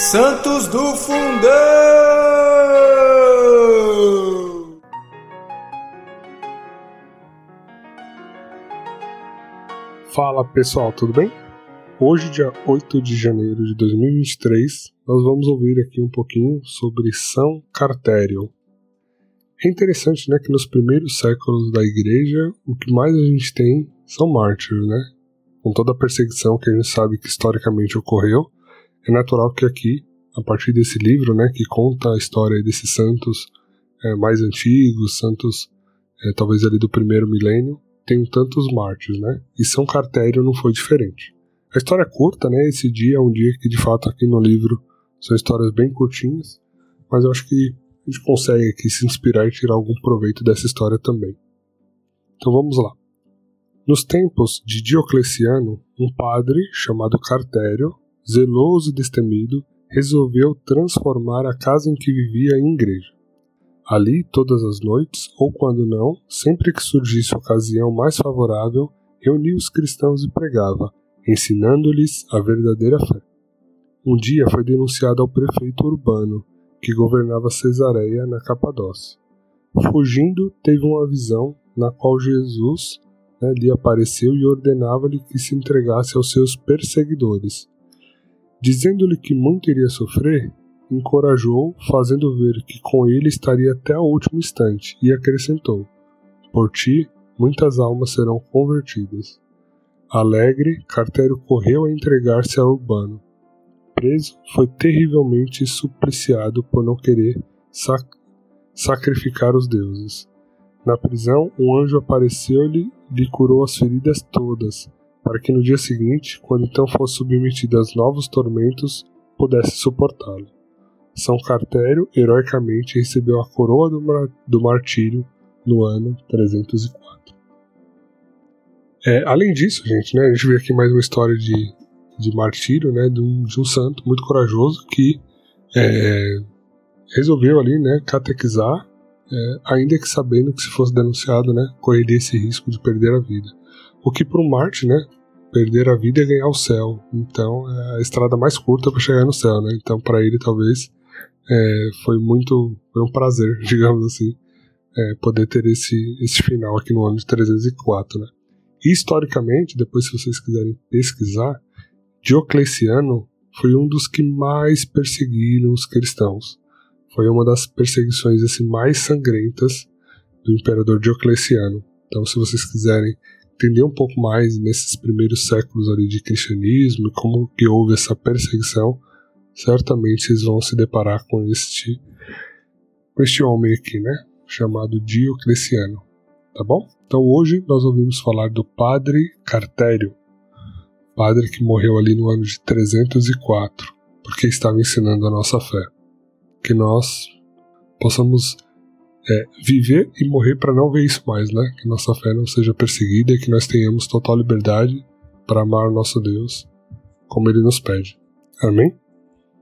Santos do Fundão! Fala pessoal, tudo bem? Hoje, dia 8 de janeiro de 2023, nós vamos ouvir aqui um pouquinho sobre São Cartério. É interessante né, que nos primeiros séculos da igreja, o que mais a gente tem são mártires, né? Com toda a perseguição que a gente sabe que historicamente ocorreu, é natural que aqui, a partir desse livro, né, que conta a história desses santos é, mais antigos, santos é, talvez ali do primeiro milênio, tenham tantos mártires, né? E São Cartério não foi diferente. A história é curta, né? Esse dia é um dia que de fato aqui no livro são histórias bem curtinhas, mas eu acho que a gente consegue aqui se inspirar e tirar algum proveito dessa história também. Então vamos lá. Nos tempos de Diocleciano, um padre chamado Cartério, zeloso e destemido, resolveu transformar a casa em que vivia em igreja. Ali, todas as noites, ou quando não, sempre que surgisse ocasião mais favorável, reunia os cristãos e pregava, ensinando-lhes a verdadeira fé. Um dia foi denunciado ao prefeito urbano, que governava Cesareia na Capadócia. Fugindo, teve uma visão na qual Jesus né, lhe apareceu e ordenava-lhe que se entregasse aos seus perseguidores. Dizendo-lhe que muito iria sofrer, encorajou, fazendo ver que com ele estaria até o último instante, e acrescentou: Por ti, muitas almas serão convertidas. Alegre, Cartério correu a entregar-se a Urbano, preso, foi terrivelmente supliciado por não querer sac sacrificar os deuses. Na prisão, um anjo apareceu-lhe e lhe curou as feridas todas, para que no dia seguinte, quando então fosse submetido aos novos tormentos, pudesse suportá-lo. São Cartério heroicamente recebeu a coroa do, mar do martírio no ano 304. É, além disso, gente, né, a gente vê aqui mais uma história de de martírio, né, de um, de um santo muito corajoso que é, resolveu ali, né, catequizar, é, ainda que sabendo que se fosse denunciado, né, correria esse risco de perder a vida. O que para um Marte, né, perder a vida é ganhar o céu. Então é a estrada mais curta para chegar no céu, né? Então para ele talvez é, foi muito, foi um prazer, digamos assim, é, poder ter esse esse final aqui no ano de 304, né? E, historicamente, depois se vocês quiserem pesquisar, Diocleciano foi um dos que mais perseguiram os cristãos. Foi uma das perseguições assim, mais sangrentas do imperador Diocleciano. Então, se vocês quiserem entender um pouco mais nesses primeiros séculos ali de cristianismo e como que houve essa perseguição, certamente vocês vão se deparar com este com este homem aqui, né, chamado Diocleciano, tá bom? Então hoje nós ouvimos falar do Padre Cartério, padre que morreu ali no ano de 304, porque estava ensinando a nossa fé. Que nós possamos é, viver e morrer para não ver isso mais, né? Que nossa fé não seja perseguida e que nós tenhamos total liberdade para amar o nosso Deus como ele nos pede. Amém?